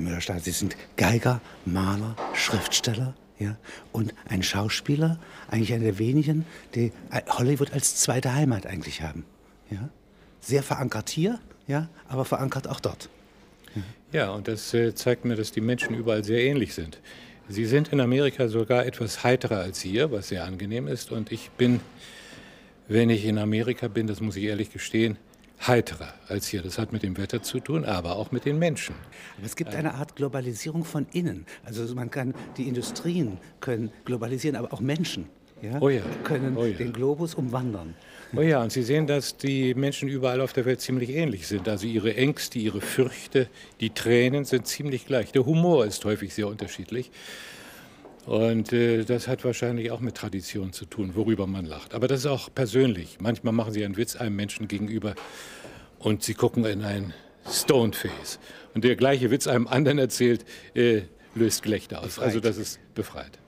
Herr Müller-Stahl, Sie sind Geiger, Maler, Schriftsteller ja, und ein Schauspieler, eigentlich einer der wenigen, die Hollywood als zweite Heimat eigentlich haben. Ja? Sehr verankert hier, ja, aber verankert auch dort. Ja, ja und das äh, zeigt mir, dass die Menschen überall sehr ähnlich sind. Sie sind in Amerika sogar etwas heiterer als hier, was sehr angenehm ist. Und ich bin, wenn ich in Amerika bin, das muss ich ehrlich gestehen, heiterer als hier. Das hat mit dem Wetter zu tun, aber auch mit den Menschen. Aber es gibt eine Art Globalisierung von innen. Also man kann, die Industrien können globalisieren, aber auch Menschen ja, oh ja. können oh ja. den Globus umwandern. Oh ja, und Sie sehen, dass die Menschen überall auf der Welt ziemlich ähnlich sind. Also ihre Ängste, ihre Fürchte, die Tränen sind ziemlich gleich. Der Humor ist häufig sehr unterschiedlich. Und äh, das hat wahrscheinlich auch mit Tradition zu tun, worüber man lacht. Aber das ist auch persönlich. Manchmal machen Sie einen Witz einem Menschen gegenüber und Sie gucken in ein Stoneface. Und der gleiche Witz einem anderen erzählt, äh, löst Gelächter aus. Befreit. Also das ist befreit.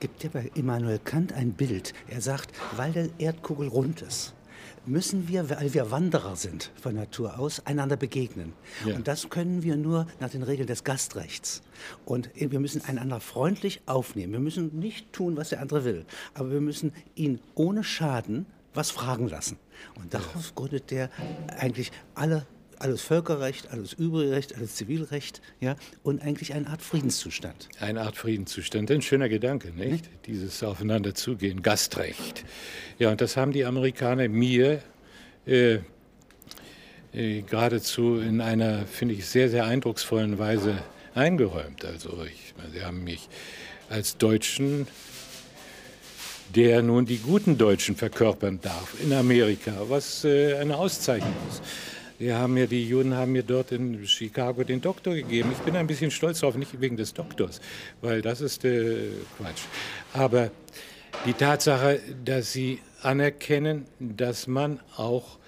Gibt ja bei Immanuel Kant ein Bild. Er sagt, weil der Erdkugel rund ist, müssen wir, weil wir Wanderer sind von Natur aus, einander begegnen. Ja. Und das können wir nur nach den Regeln des Gastrechts. Und wir müssen einander freundlich aufnehmen. Wir müssen nicht tun, was der andere will, aber wir müssen ihn ohne Schaden was fragen lassen. Und daraus gründet der eigentlich alle alles Völkerrecht, alles Übrigrecht, alles Zivilrecht, ja, und eigentlich eine Art Friedenszustand. Eine Art Friedenszustand, ein schöner Gedanke, nicht? nicht? Dieses Aufeinanderzugehen, Gastrecht. Ja, und das haben die Amerikaner mir äh, äh, geradezu in einer, finde ich, sehr, sehr eindrucksvollen Weise eingeräumt. Also, ich, sie haben mich als Deutschen der nun die guten Deutschen verkörpern darf in Amerika, was äh, eine Auszeichnung ist. Wir haben mir, die Juden haben mir dort in Chicago den Doktor gegeben. Ich bin ein bisschen stolz darauf, nicht wegen des Doktors, weil das ist äh, Quatsch. Aber die Tatsache, dass sie anerkennen, dass man auch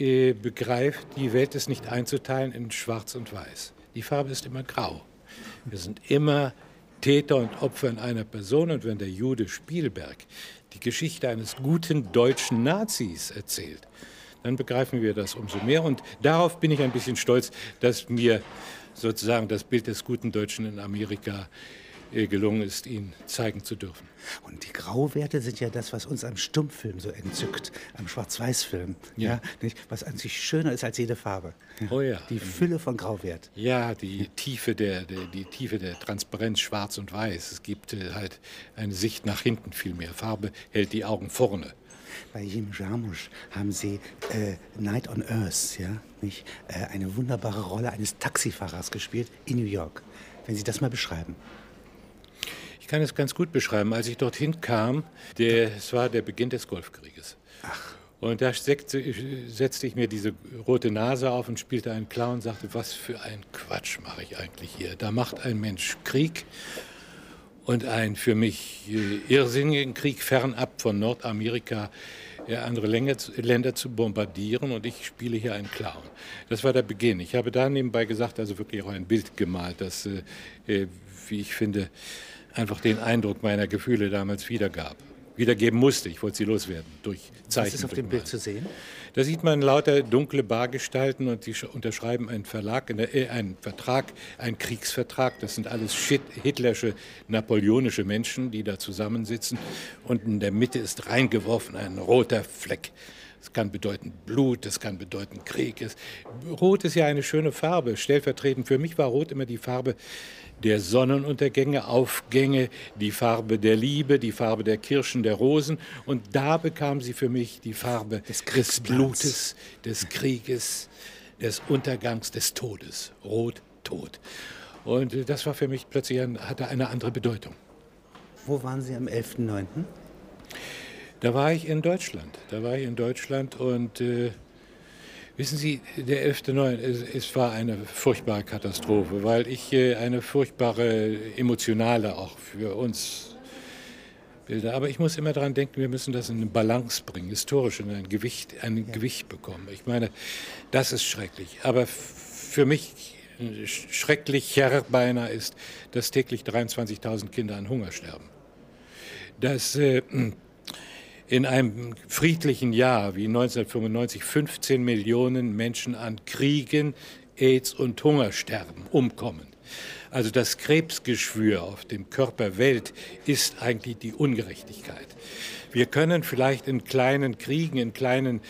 äh, begreift, die Welt ist nicht einzuteilen in Schwarz und Weiß. Die Farbe ist immer grau. Wir sind immer Täter und Opfer in einer Person. Und wenn der Jude Spielberg die Geschichte eines guten deutschen Nazis erzählt, dann begreifen wir das umso mehr. Und darauf bin ich ein bisschen stolz, dass mir sozusagen das Bild des guten Deutschen in Amerika äh, gelungen ist, ihn zeigen zu dürfen. Und die Grauwerte sind ja das, was uns am Stummfilm so entzückt, am Schwarz-Weiß-Film, ja. ja. nicht? was an sich schöner ist als jede Farbe. Oh ja. Die Fülle von Grauwert. Ja, die Tiefe der, der, die Tiefe der Transparenz, Schwarz und Weiß. Es gibt äh, halt eine Sicht nach hinten viel mehr. Farbe hält die Augen vorne. Bei Jim Jarmusch haben Sie äh, Night on Earth, ja, nicht? Äh, eine wunderbare Rolle eines Taxifahrers gespielt in New York. Wenn Sie das mal beschreiben. Ich kann es ganz gut beschreiben. Als ich dorthin kam, der, es war der Beginn des Golfkrieges. Ach. Und da setzte, setzte, ich mir diese rote Nase auf und spielte einen Clown und sagte, was für ein Quatsch mache ich eigentlich hier. Da macht ein Mensch Krieg und einen für mich äh, irrsinnigen Krieg fernab von Nordamerika andere Länder zu bombardieren und ich spiele hier einen Clown. Das war der Beginn. Ich habe da nebenbei gesagt, also wirklich auch ein Bild gemalt, das, äh, äh, wie ich finde, einfach den Eindruck meiner Gefühle damals wiedergab wiedergeben musste. Ich wollte sie loswerden durch Zeichen. Was ist auf dem Bild zu sehen? Da sieht man lauter dunkle Bargestalten und die unterschreiben einen Verlag, äh, einen Vertrag, einen Kriegsvertrag. Das sind alles hitlersche, napoleonische Menschen, die da zusammensitzen. Und in der Mitte ist reingeworfen ein roter Fleck. Es kann bedeuten Blut, es kann bedeuten Krieg. Rot ist ja eine schöne Farbe. Stellvertretend für mich war Rot immer die Farbe der Sonnenuntergänge, Aufgänge, die Farbe der Liebe, die Farbe der Kirschen, der Rosen. Und da bekam sie für mich die Farbe des, des Blutes, des Krieges, des Untergangs, des Todes. Rot, Tod. Und das war für mich plötzlich, ein, hatte eine andere Bedeutung. Wo waren Sie am 11.09.? Da war ich in Deutschland. Da war ich in Deutschland und äh, Wissen Sie, der 11.9., es, es war eine furchtbare Katastrophe, weil ich äh, eine furchtbare emotionale auch für uns bilde. Aber ich muss immer daran denken, wir müssen das in eine Balance bringen, historisch in ein Gewicht, ein ja. Gewicht bekommen. Ich meine, das ist schrecklich. Aber für mich schrecklicher beinahe ist, dass täglich 23.000 Kinder an Hunger sterben. Das äh, in einem friedlichen Jahr wie 1995 15 Millionen Menschen an Kriegen, AIDS und Hunger sterben, umkommen. Also das Krebsgeschwür auf dem Körper Welt ist eigentlich die Ungerechtigkeit. Wir können vielleicht in kleinen Kriegen, in kleinen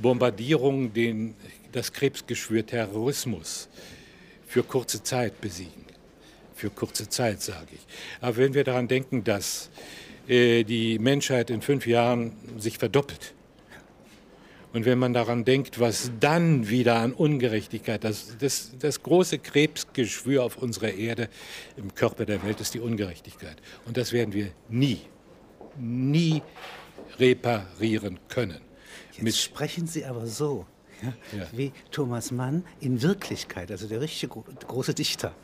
Bombardierungen den, das Krebsgeschwür Terrorismus für kurze Zeit besiegen. Für kurze Zeit, sage ich. Aber wenn wir daran denken, dass die Menschheit in fünf Jahren sich verdoppelt, und wenn man daran denkt, was dann wieder an Ungerechtigkeit, das, das, das große Krebsgeschwür auf unserer Erde im Körper der Welt ist die Ungerechtigkeit. Und das werden wir nie, nie reparieren können. Jetzt Mit sprechen Sie aber so, ja, ja. wie Thomas Mann in Wirklichkeit, also der richtige große Dichter,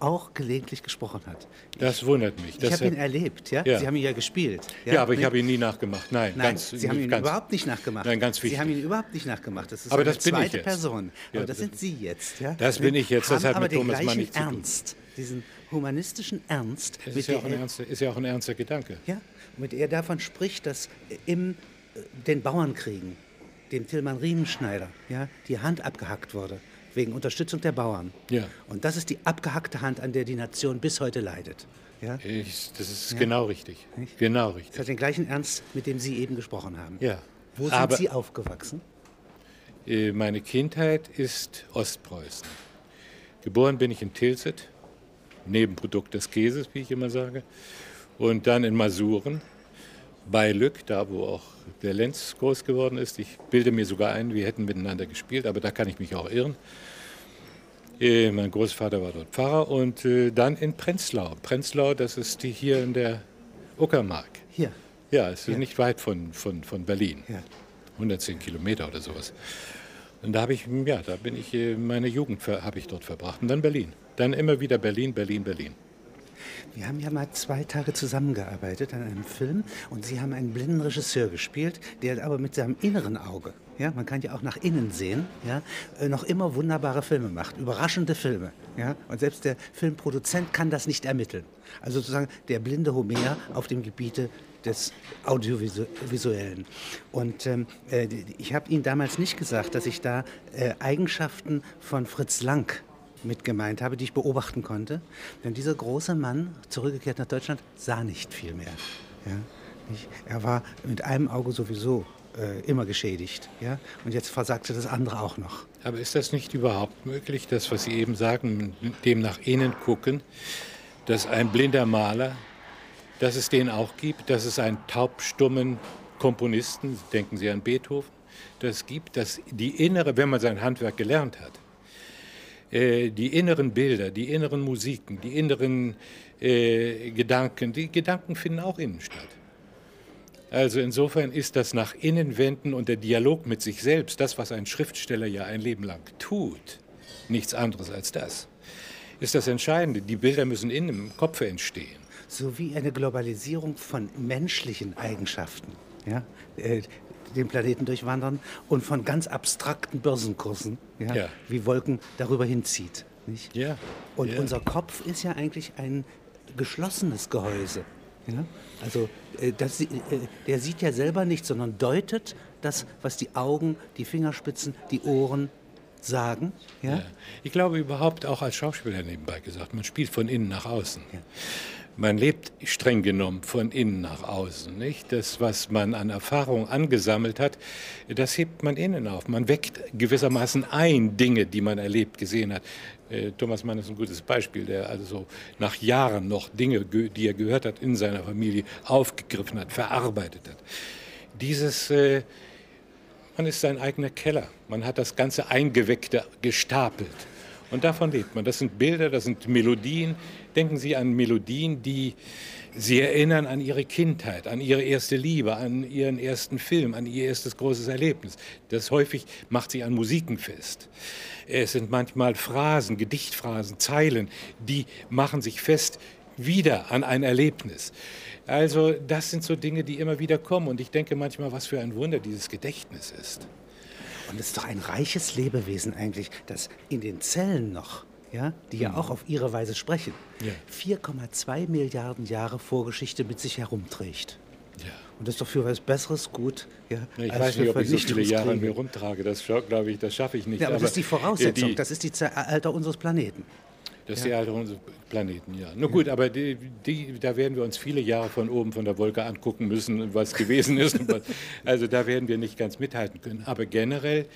auch gelegentlich gesprochen hat. Das wundert mich. Ich habe ihn erlebt, ja? ja? Sie haben ihn ja gespielt. Ja, ja aber ich habe ihn nie nachgemacht. Nein, Nein ganz, Sie haben ihn ganz, überhaupt nicht nachgemacht. Nein, ganz wichtig. Sie haben ihn überhaupt nicht nachgemacht. Das ist aber eine das zweite Person. Aber das sind Sie jetzt, ja? Das bin ich jetzt. Das hat mit Thomas Mann nichts Ernst, zu tun. Diesen humanistischen Ernst. Das ist ja, auch ein ernster, ist ja auch ein ernster Gedanke. Ja, mit er davon spricht, dass im äh, den Bauernkriegen, dem Tillmann Riemenschneider, ja, die Hand abgehackt wurde wegen Unterstützung der Bauern. Ja. Und das ist die abgehackte Hand, an der die Nation bis heute leidet. Ja? Ich, das ist ja. genau richtig. Nicht? Genau richtig. Das hat den gleichen Ernst, mit dem Sie eben gesprochen haben. Ja. Wo sind Aber, Sie aufgewachsen? Äh, meine Kindheit ist Ostpreußen. Geboren bin ich in Tilsit, Nebenprodukt des Käses, wie ich immer sage. Und dann in Masuren, bei Lück, da wo auch der Lenz groß geworden ist. Ich bilde mir sogar ein, wir hätten miteinander gespielt, aber da kann ich mich auch irren. Äh, mein Großvater war dort Pfarrer und äh, dann in Prenzlau. Prenzlau, das ist die hier in der Uckermark. Hier? Ja, es ist hier. nicht weit von, von, von Berlin. Ja. 110 Kilometer oder sowas. Und da habe ich, ja, da bin ich, äh, meine Jugend habe ich dort verbracht. Und dann Berlin. Dann immer wieder Berlin, Berlin, Berlin. Wir haben ja mal zwei Tage zusammengearbeitet an einem Film und Sie haben einen blinden Regisseur gespielt, der aber mit seinem inneren Auge, ja, man kann ja auch nach innen sehen, ja, äh, noch immer wunderbare Filme macht, überraschende Filme. Ja, und selbst der Filmproduzent kann das nicht ermitteln. Also sozusagen der blinde Homer auf dem Gebiete des Audiovisuellen. Und ähm, äh, ich habe Ihnen damals nicht gesagt, dass ich da äh, Eigenschaften von Fritz Lang mit gemeint habe, die ich beobachten konnte. Denn dieser große Mann, zurückgekehrt nach Deutschland, sah nicht viel mehr. Ja? Er war mit einem Auge sowieso äh, immer geschädigt. Ja? Und jetzt versagte das andere auch noch. Aber ist das nicht überhaupt möglich, das, was Sie eben sagen, dem nach innen gucken, dass ein blinder Maler, dass es den auch gibt, dass es einen taubstummen Komponisten, denken Sie an Beethoven, das gibt, dass die innere, wenn man sein Handwerk gelernt hat, die inneren Bilder, die inneren Musiken, die inneren äh, Gedanken, die Gedanken finden auch innen statt. Also insofern ist das nach innen wenden und der Dialog mit sich selbst, das, was ein Schriftsteller ja ein Leben lang tut, nichts anderes als das, ist das Entscheidende. Die Bilder müssen innen im Kopf entstehen. So wie eine Globalisierung von menschlichen Eigenschaften. Ja? Den Planeten durchwandern und von ganz abstrakten Börsenkursen, ja, ja. wie Wolken, darüber hinzieht. Nicht? Ja. Und ja. unser Kopf ist ja eigentlich ein geschlossenes Gehäuse. Ja? Also äh, das, äh, der sieht ja selber nichts, sondern deutet das, was die Augen, die Fingerspitzen, die Ohren sagen. Ja? ja? Ich glaube überhaupt auch als Schauspieler nebenbei gesagt, man spielt von innen nach außen. Ja. Man lebt streng genommen von innen nach außen. Nicht? Das, was man an Erfahrung angesammelt hat, das hebt man innen auf. Man weckt gewissermaßen ein Dinge, die man erlebt, gesehen hat. Äh, Thomas Mann ist ein gutes Beispiel, der also nach Jahren noch Dinge, die er gehört hat, in seiner Familie aufgegriffen hat, verarbeitet hat. Dieses, äh, man ist sein eigener Keller. Man hat das ganze Eingeweckte gestapelt. Und davon lebt man. Das sind Bilder, das sind Melodien. Denken Sie an Melodien, die Sie erinnern an Ihre Kindheit, an Ihre erste Liebe, an Ihren ersten Film, an Ihr erstes großes Erlebnis. Das häufig macht Sie an Musiken fest. Es sind manchmal Phrasen, Gedichtphrasen, Zeilen, die machen sich fest wieder an ein Erlebnis. Also das sind so Dinge, die immer wieder kommen. Und ich denke manchmal, was für ein Wunder dieses Gedächtnis ist. Und es ist doch ein reiches Lebewesen eigentlich, das in den Zellen noch, ja, die ja mhm. auch auf ihre Weise sprechen, ja. 4,2 Milliarden Jahre Vorgeschichte mit sich herumträgt. Ja. Und das ist doch für was Besseres gut. Ja, ich weiß nicht, ob ich so viele Jahre an mir rumtrage. Das glaube ich, das schaffe ich nicht. Ja, aber, aber, das ist die Voraussetzung. Die, das ist die Alter unseres Planeten. Das ist ja. die Alter unseres Planeten, ja. Na gut, aber die, die, da werden wir uns viele Jahre von oben von der Wolke angucken müssen, was gewesen ist. was, also da werden wir nicht ganz mithalten können. Aber generell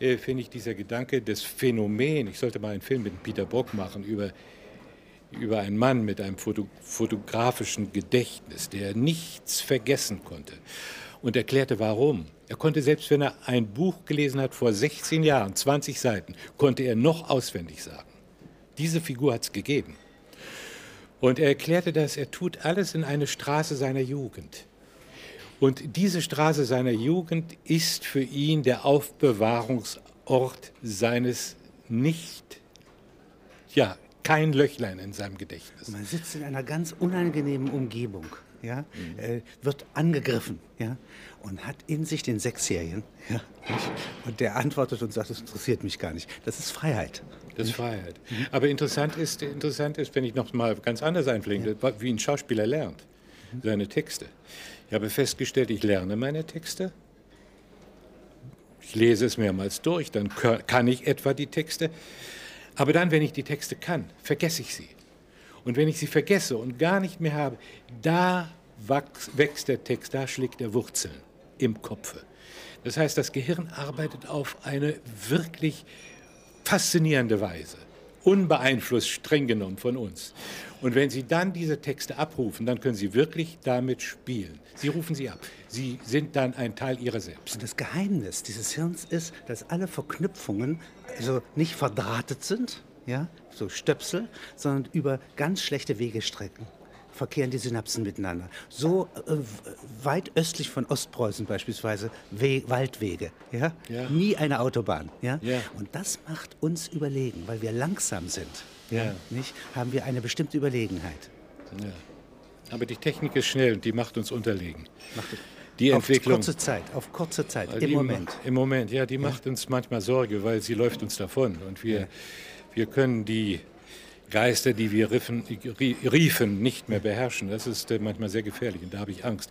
äh, finde ich dieser Gedanke des Phänomen, ich sollte mal einen Film mit Peter Brock machen über über einen Mann mit einem Foto, fotografischen Gedächtnis, der nichts vergessen konnte und erklärte, warum. Er konnte selbst, wenn er ein Buch gelesen hat vor 16 Jahren, 20 Seiten, konnte er noch auswendig sagen. Diese Figur hat es gegeben. Und er erklärte das, er tut alles in eine Straße seiner Jugend. Und diese Straße seiner Jugend ist für ihn der Aufbewahrungsort seines nicht, ja, kein Löchlein in seinem Gedächtnis. Man sitzt in einer ganz unangenehmen Umgebung, ja, mhm. äh, wird angegriffen, ja, und hat in sich den Sechsjährigen, ja, und der antwortet und sagt, das interessiert mich gar nicht. Das ist Freiheit. Das ist Freiheit. Mhm. Aber interessant ist, interessant ist, wenn ich noch mal ganz anders einfliege, ja. wie ein Schauspieler lernt, mhm. seine Texte. Ich habe festgestellt, ich lerne meine Texte. Ich lese es mehrmals durch, dann kann ich etwa die Texte. Aber dann, wenn ich die Texte kann, vergesse ich sie. Und wenn ich sie vergesse und gar nicht mehr habe, da wächst der Text, da schlägt er Wurzeln im Kopfe. Das heißt, das Gehirn arbeitet auf eine wirklich faszinierende Weise, unbeeinflusst streng genommen von uns. Und wenn Sie dann diese Texte abrufen, dann können Sie wirklich damit spielen. Sie rufen sie ab. Sie sind dann ein Teil Ihrer selbst. Und das Geheimnis dieses Hirns ist, dass alle Verknüpfungen also nicht verdrahtet sind, ja, so Stöpsel, sondern über ganz schlechte Wegestrecken verkehren die Synapsen miteinander. So äh, weit östlich von Ostpreußen beispielsweise We Waldwege, ja? ja? nie eine Autobahn. Ja? ja? Und das macht uns überlegen, weil wir langsam sind. Ja. Nicht? Haben wir eine bestimmte Überlegenheit. Ja. Aber die Technik ist schnell und die macht uns unterlegen. Macht die Entwicklung. Auf kurze Zeit, auf kurze Zeit, im Moment. Im Moment, ja, die macht uns manchmal Sorge, weil sie läuft uns davon. Und wir, wir können die Geister, die wir riefen, riefen, nicht mehr beherrschen. Das ist äh, manchmal sehr gefährlich und da habe ich Angst.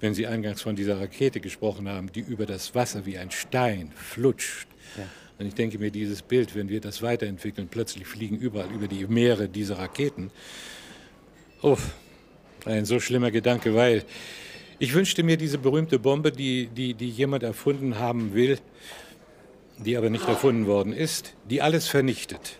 Wenn Sie eingangs von dieser Rakete gesprochen haben, die über das Wasser wie ein Stein flutscht. Ja. Und ich denke mir, dieses Bild, wenn wir das weiterentwickeln, plötzlich fliegen überall über die Meere diese Raketen. Oh, ein so schlimmer Gedanke, weil ich wünschte mir diese berühmte Bombe, die, die, die jemand erfunden haben will, die aber nicht erfunden worden ist, die alles vernichtet.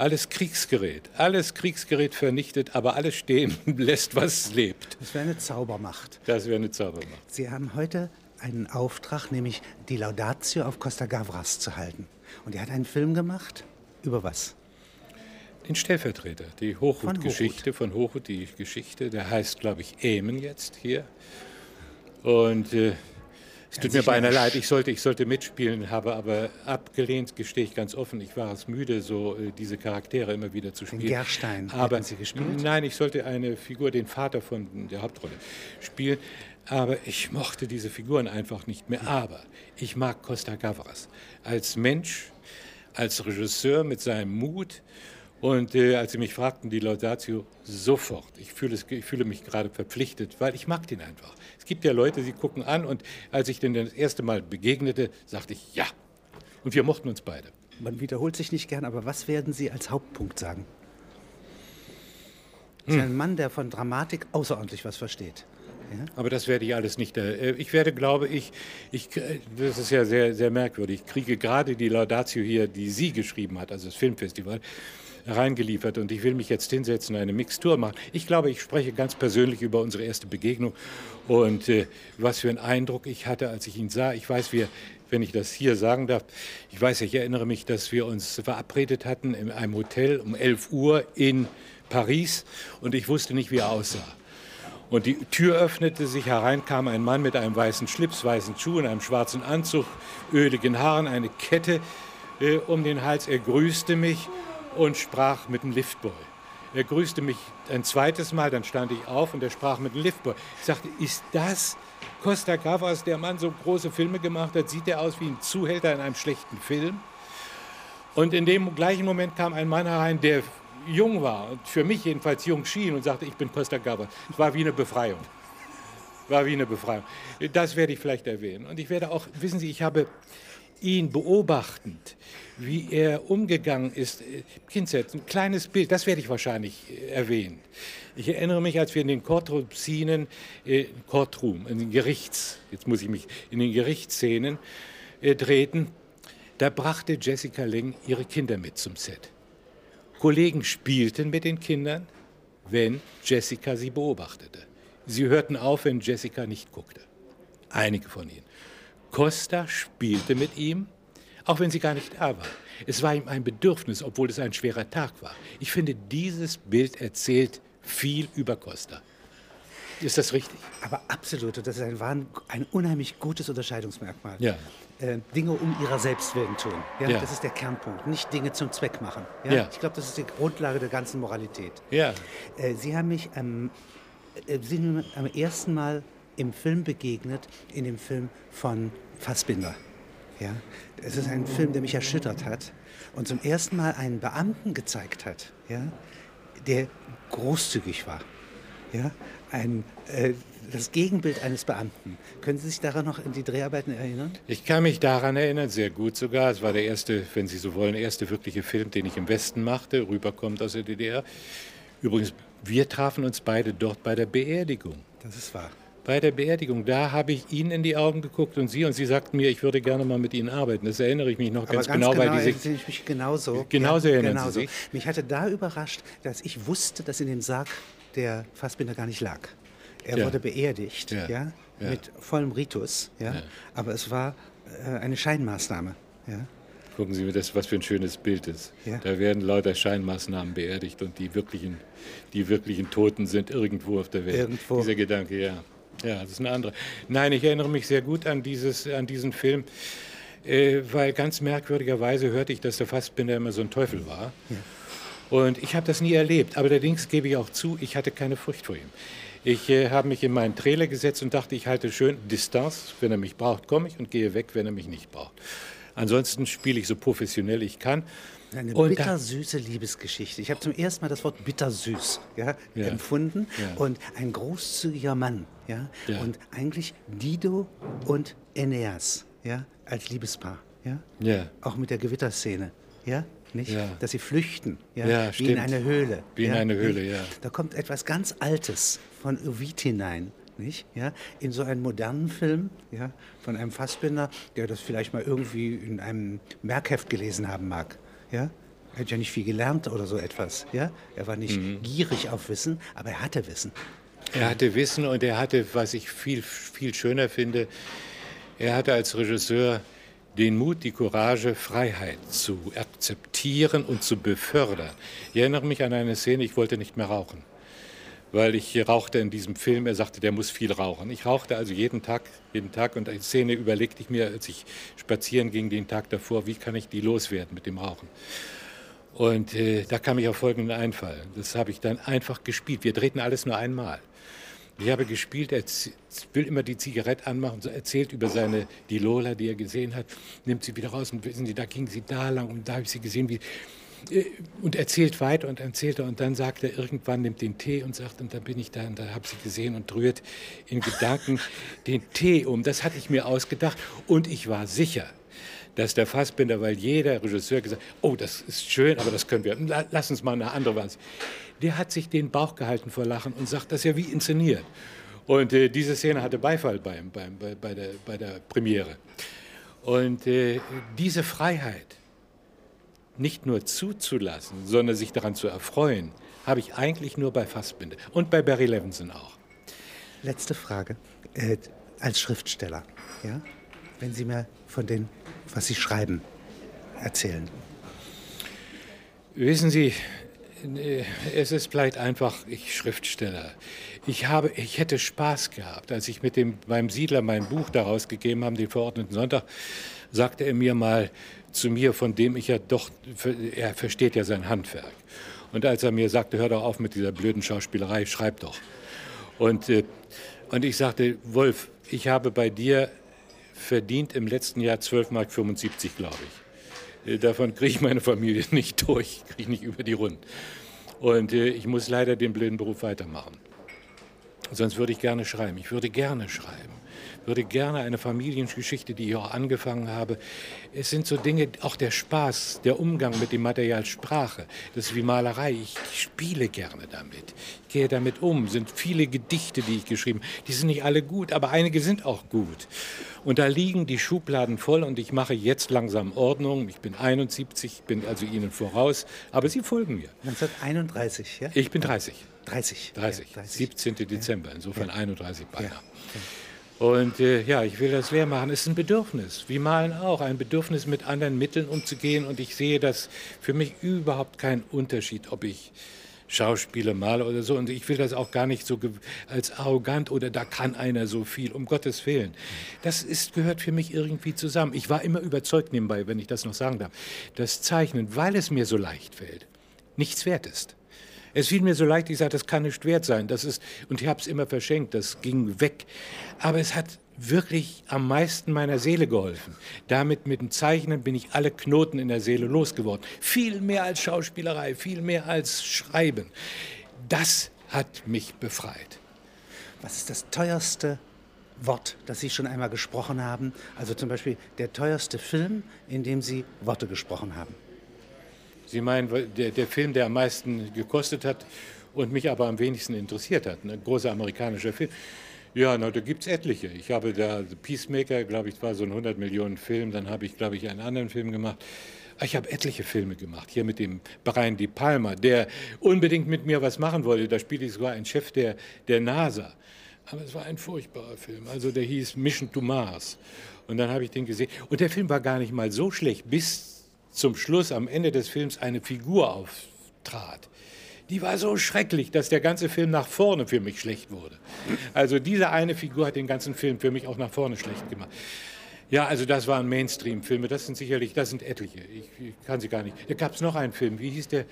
Alles Kriegsgerät, alles Kriegsgerät vernichtet, aber alles stehen lässt, was lebt. Das wäre eine Zaubermacht. Das wäre eine Zaubermacht. Sie haben heute einen Auftrag, nämlich die Laudatio auf Costa Gavras zu halten. Und er hat einen Film gemacht. Über was? Den Stellvertreter, die Hochhut-Geschichte von, Hochhut. die Geschichte, der heißt, glaube ich, Emen jetzt hier. Und äh, es tut mir beinahe leid, ich sollte, ich sollte mitspielen, habe aber abgelehnt, gestehe ich ganz offen. Ich war es müde, so äh, diese Charaktere immer wieder zu spielen. Den Gerstein, aber, Sie gespielt? Nein, ich sollte eine Figur, den Vater von der Hauptrolle, spielen. Aber ich mochte diese Figuren einfach nicht mehr. Aber ich mag Costa Gavras als Mensch, als Regisseur mit seinem Mut und äh, als Sie mich fragten, die Laudatio, sofort. Ich fühle, es, ich fühle mich gerade verpflichtet, weil ich mag den einfach. Es gibt ja Leute, sie gucken an und als ich den das erste Mal begegnete, sagte ich ja. Und wir mochten uns beide. Man wiederholt sich nicht gern, aber was werden Sie als Hauptpunkt sagen? Sie hm. ein Mann, der von Dramatik außerordentlich was versteht. Ja? Aber das werde ich alles nicht. Äh, ich werde, glaube ich, ich, das ist ja sehr, sehr merkwürdig. Ich kriege gerade die Laudatio hier, die sie geschrieben hat, also das Filmfestival, reingeliefert und ich will mich jetzt hinsetzen und eine Mixtur machen. Ich glaube, ich spreche ganz persönlich über unsere erste Begegnung und äh, was für einen Eindruck ich hatte, als ich ihn sah. Ich weiß, wir, wenn ich das hier sagen darf, ich weiß, ich erinnere mich, dass wir uns verabredet hatten in einem Hotel um 11 Uhr in Paris und ich wusste nicht, wie er aussah. Und die Tür öffnete sich, herein kam ein Mann mit einem weißen Schlips, weißen Schuhen, einem schwarzen Anzug, öligen Haaren, eine Kette äh, um den Hals. Er grüßte mich und sprach mit dem Liftboy. Er grüßte mich ein zweites Mal, dann stand ich auf und er sprach mit dem Liftboy. Ich sagte, ist das Costa Gavras, der Mann so große Filme gemacht hat? Sieht er aus wie ein Zuhälter in einem schlechten Film? Und in dem gleichen Moment kam ein Mann herein, der jung war, und für mich jedenfalls jung schien und sagte, ich bin Costa Gavras. Es war wie eine Befreiung. war wie eine Befreiung. Das werde ich vielleicht erwähnen. Und ich werde auch, wissen Sie, ich habe ihn beobachtend, wie er umgegangen ist, Kinzert, ein kleines Bild, das werde ich wahrscheinlich erwähnen. Ich erinnere mich, als wir in den Courtroom-Szenen, äh, Courtroom, in den Gerichts, jetzt muss ich mich, in den Gerichtsszenen äh, drehten, da brachte Jessica Ling ihre Kinder mit zum Set. Kollegen spielten mit den Kindern, wenn Jessica sie beobachtete. Sie hörten auf, wenn Jessica nicht guckte. Einige von ihnen. Costa spielte mit ihm, auch wenn sie gar nicht da war. Es war ihm ein Bedürfnis, obwohl es ein schwerer Tag war. Ich finde, dieses Bild erzählt viel über Costa. Ist das richtig? Aber absolut. Das ist ein, ein unheimlich gutes Unterscheidungsmerkmal. Ja. Äh, Dinge um ihrer selbst willen tun. Ja? ja? Das ist der Kernpunkt. Nicht Dinge zum Zweck machen. Ja? ja. Ich glaube, das ist die Grundlage der ganzen Moralität. Ja. Äh, Sie haben mich ähm, äh, sind am ersten Mal im Film begegnet, in dem Film von Fassbinder. Ja? Es ist ein Film, der mich erschüttert hat und zum ersten Mal einen Beamten gezeigt hat, ja? der großzügig war. Ja? Ein, äh, das Gegenbild eines Beamten. Können Sie sich daran noch in die Dreharbeiten erinnern? Ich kann mich daran erinnern, sehr gut sogar. Es war der erste, wenn Sie so wollen, erste wirkliche Film, den ich im Westen machte, rüberkommt aus der DDR. Übrigens, wir trafen uns beide dort bei der Beerdigung. Das ist wahr bei der Beerdigung, da habe ich Ihnen in die Augen geguckt und Sie und Sie sagten mir, ich würde gerne mal mit Ihnen arbeiten. Das erinnere ich mich noch ganz, ganz, genau, genau, weil diese ich mich genauso. Genauso ja, erinnern genauso. Sie sich. Mich hatte da überrascht, dass ich wusste, dass in dem Sarg der Fassbinder gar nicht lag. Er ja. wurde beerdigt, ja. ja, mit vollem Ritus, ja, aber es war äh, eine Scheinmaßnahme, ja. Gucken Sie mir das, was für ein schönes Bild ist. Ja. Da werden lauter Scheinmaßnahmen beerdigt und die wirklichen, die wirklichen Toten sind irgendwo auf der Welt. Irgendwo. Dieser Gedanke, ja. Ja, das ist eine andere. Nein, ich erinnere mich sehr gut an, dieses, an diesen Film, äh, weil ganz merkwürdigerweise hörte ich, dass der Fassbinder immer so ein Teufel war. Ja. Und ich habe das nie erlebt. Aber allerdings gebe ich auch zu, ich hatte keine Furcht vor ihm. Ich äh, habe mich in meinen Trailer gesetzt und dachte, ich halte schön Distanz. Wenn er mich braucht, komme ich und gehe weg, wenn er mich nicht braucht. Ansonsten spiele ich so professionell ich kann. Eine bittersüße Liebesgeschichte. Ich habe zum ersten Mal das Wort bittersüß ja, ja. empfunden. Ja. Und ein großzügiger Mann. Ja? Und eigentlich Dido und Aeneas ja, als Liebespaar. Ja? Auch mit der Gewitterszene. Ja? Nicht? Dass sie flüchten, ja wie stimmt. in eine Höhle. Wie in eine Höhle, ja. Da kommt etwas ganz Altes von Ovid hinein nicht? Ja, in so einen modernen Film, ja, von einem Fassbinder, der das vielleicht mal irgendwie in einem Merkheft gelesen haben mag, ja. Er hat ja nicht viel gelernt oder so etwas, ja. Er war nicht mhm. gierig auf Wissen, aber er hatte Wissen. Er hatte Wissen und er hatte, was ich viel, viel schöner finde, er hatte als Regisseur den Mut, die Courage, Freiheit zu akzeptieren und zu befördern. Ich erinnere mich an eine Szene, ich wollte nicht mehr rauchen weil ich rauchte in diesem Film. Er sagte, der muss viel rauchen. Ich rauchte also jeden Tag, jeden Tag und die Szene überlegte ich mir, als ich spazieren ging den Tag davor, wie kann ich die loswerden mit dem Rauchen. Und äh, da kam ich auf folgenden Einfall. Das habe ich dann einfach gespielt. Wir drehten alles nur einmal. Ich habe gespielt, er will immer die Zigarette anmachen, erzählt über seine, die Lola, die er gesehen hat, nimmt sie wieder raus und wissen Sie, da ging sie da lang und da habe ich sie gesehen, wie, und erzählt weiter und erzählt er und dann sagt er irgendwann, nimmt den Tee und sagt, und dann bin ich da und da habe sie gesehen und rührt in Gedanken den Tee um. Das hatte ich mir ausgedacht und ich war sicher, dass der Fassbinder, weil jeder Regisseur gesagt hat, oh, das ist schön, aber das können wir, lass uns mal eine andere was. Der hat sich den Bauch gehalten vor Lachen und sagt, das ist ja wie inszeniert. Und äh, diese Szene hatte Beifall beim, beim, bei, bei, der, bei der Premiere. Und äh, diese Freiheit, nicht nur zuzulassen, sondern sich daran zu erfreuen, habe ich eigentlich nur bei Fassbinder und bei Barry Levinson auch. Letzte Frage. Äh, als Schriftsteller, ja? wenn Sie mir von dem, was Sie schreiben, erzählen. Wissen Sie, äh, es ist vielleicht einfach, ich Schriftsteller. Ich, habe, ich hätte Spaß gehabt, als ich mit dem, beim Siedler mein Buch daraus gegeben habe, den verordneten Sonntag, sagte er mir mal, zu mir, von dem ich ja doch, er versteht ja sein Handwerk. Und als er mir sagte, hör doch auf mit dieser blöden Schauspielerei, schreib doch. Und, äh, und ich sagte, Wolf, ich habe bei dir verdient im letzten Jahr 12 Mark 75, glaube ich. Äh, davon kriege ich meine Familie nicht durch, kriege ich nicht über die Runden. Und äh, ich muss leider den blöden Beruf weitermachen. Sonst würde ich gerne schreiben. Ich würde gerne schreiben würde gerne eine Familiengeschichte, die ich auch angefangen habe. Es sind so Dinge, auch der Spaß, der Umgang mit dem Material Sprache, das ist wie Malerei. Ich spiele gerne damit. Ich gehe damit um. Es sind viele Gedichte, die ich geschrieben habe. Die sind nicht alle gut, aber einige sind auch gut. Und da liegen die Schubladen voll und ich mache jetzt langsam Ordnung. Ich bin 71, bin also Ihnen voraus, aber Sie folgen mir. 1931, ja? Ich bin 30. 30. 30, ja, 30. 17. Dezember, insofern ja. 31 beinahe. Ja. Und äh, ja, ich will das leer machen. Es ist ein Bedürfnis, wie Malen auch, ein Bedürfnis mit anderen Mitteln umzugehen. Und ich sehe das für mich überhaupt keinen Unterschied, ob ich Schauspieler male oder so. Und ich will das auch gar nicht so als arrogant oder da kann einer so viel, um Gottes Willen. Das ist, gehört für mich irgendwie zusammen. Ich war immer überzeugt nebenbei, wenn ich das noch sagen darf, dass Zeichnen, weil es mir so leicht fällt, nichts wert ist. Es fiel mir so leicht, ich sagte, das kann nicht wert sein. Das ist, und ich habe es immer verschenkt, das ging weg. Aber es hat wirklich am meisten meiner Seele geholfen. Damit mit dem Zeichnen bin ich alle Knoten in der Seele losgeworden. Viel mehr als Schauspielerei, viel mehr als Schreiben. Das hat mich befreit. Was ist das teuerste Wort, das Sie schon einmal gesprochen haben? Also zum Beispiel der teuerste Film, in dem Sie Worte gesprochen haben. Sie meinen, der, der Film, der am meisten gekostet hat und mich aber am wenigsten interessiert hat, ein großer amerikanischer Film. Ja, na, da gibt es etliche. Ich habe da The Peacemaker, glaube ich, war so ein 100 Millionen Film. Dann habe ich, glaube ich, einen anderen Film gemacht. Ah, ich habe etliche Filme gemacht. Hier mit dem Brian De Palma, der unbedingt mit mir was machen wollte. Da spielte ich sogar einen Chef der, der NASA. Aber es war ein furchtbarer Film. Also der hieß Mission to Mars. Und dann habe ich den gesehen. Und der Film war gar nicht mal so schlecht, bis zum Schluss am Ende des Films eine Figur auftrat. Die war so schrecklich, dass der ganze Film nach vorne für mich schlecht wurde. Also diese eine Figur hat den ganzen Film für mich auch nach vorne schlecht gemacht. Ja, also das waren Mainstream-Filme. Das sind sicherlich, das sind etliche. Ich, ich kann sie gar nicht. Da gab es noch einen Film. Wie hieß der?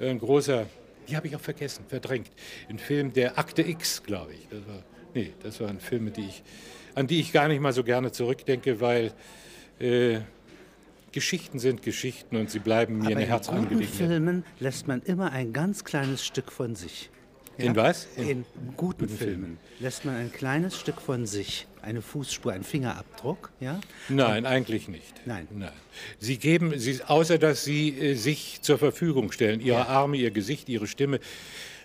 Ein großer. Die habe ich auch vergessen, verdrängt. Ein Film der Akte X, glaube ich. Das war, nee, das waren Filme, die ich, an die ich gar nicht mal so gerne zurückdenke, weil äh, Geschichten sind Geschichten und sie bleiben mir Aber eine Herzangelegenheit. In guten Filmen lässt man immer ein ganz kleines Stück von sich. Ja? In was? In, in guten, guten Filmen, Filmen lässt man ein kleines Stück von sich, eine Fußspur, einen Fingerabdruck. Ja? Nein, und, eigentlich nicht. Nein. Nein. Sie geben, sie, außer dass Sie äh, sich zur Verfügung stellen, Ihre ja. Arme, Ihr Gesicht, Ihre Stimme.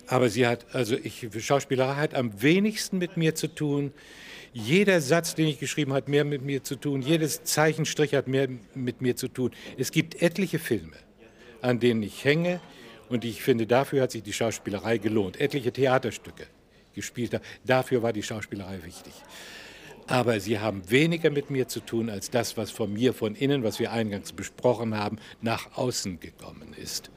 Aber sie hat, also ich, Schauspielerei hat am wenigsten mit mir zu tun jeder Satz, den ich geschrieben habe, hat mehr mit mir zu tun. Jedes Zeichenstrich hat mehr mit mir zu tun. Es gibt etliche Filme, an denen ich hänge und ich finde, dafür hat sich die Schauspielerei gelohnt. Etliche Theaterstücke gespielt habe. Dafür war die Schauspielerei wichtig. Aber sie haben weniger mit mir zu tun als das, was von mir von innen, was wir eingangs besprochen haben, nach außen gekommen ist.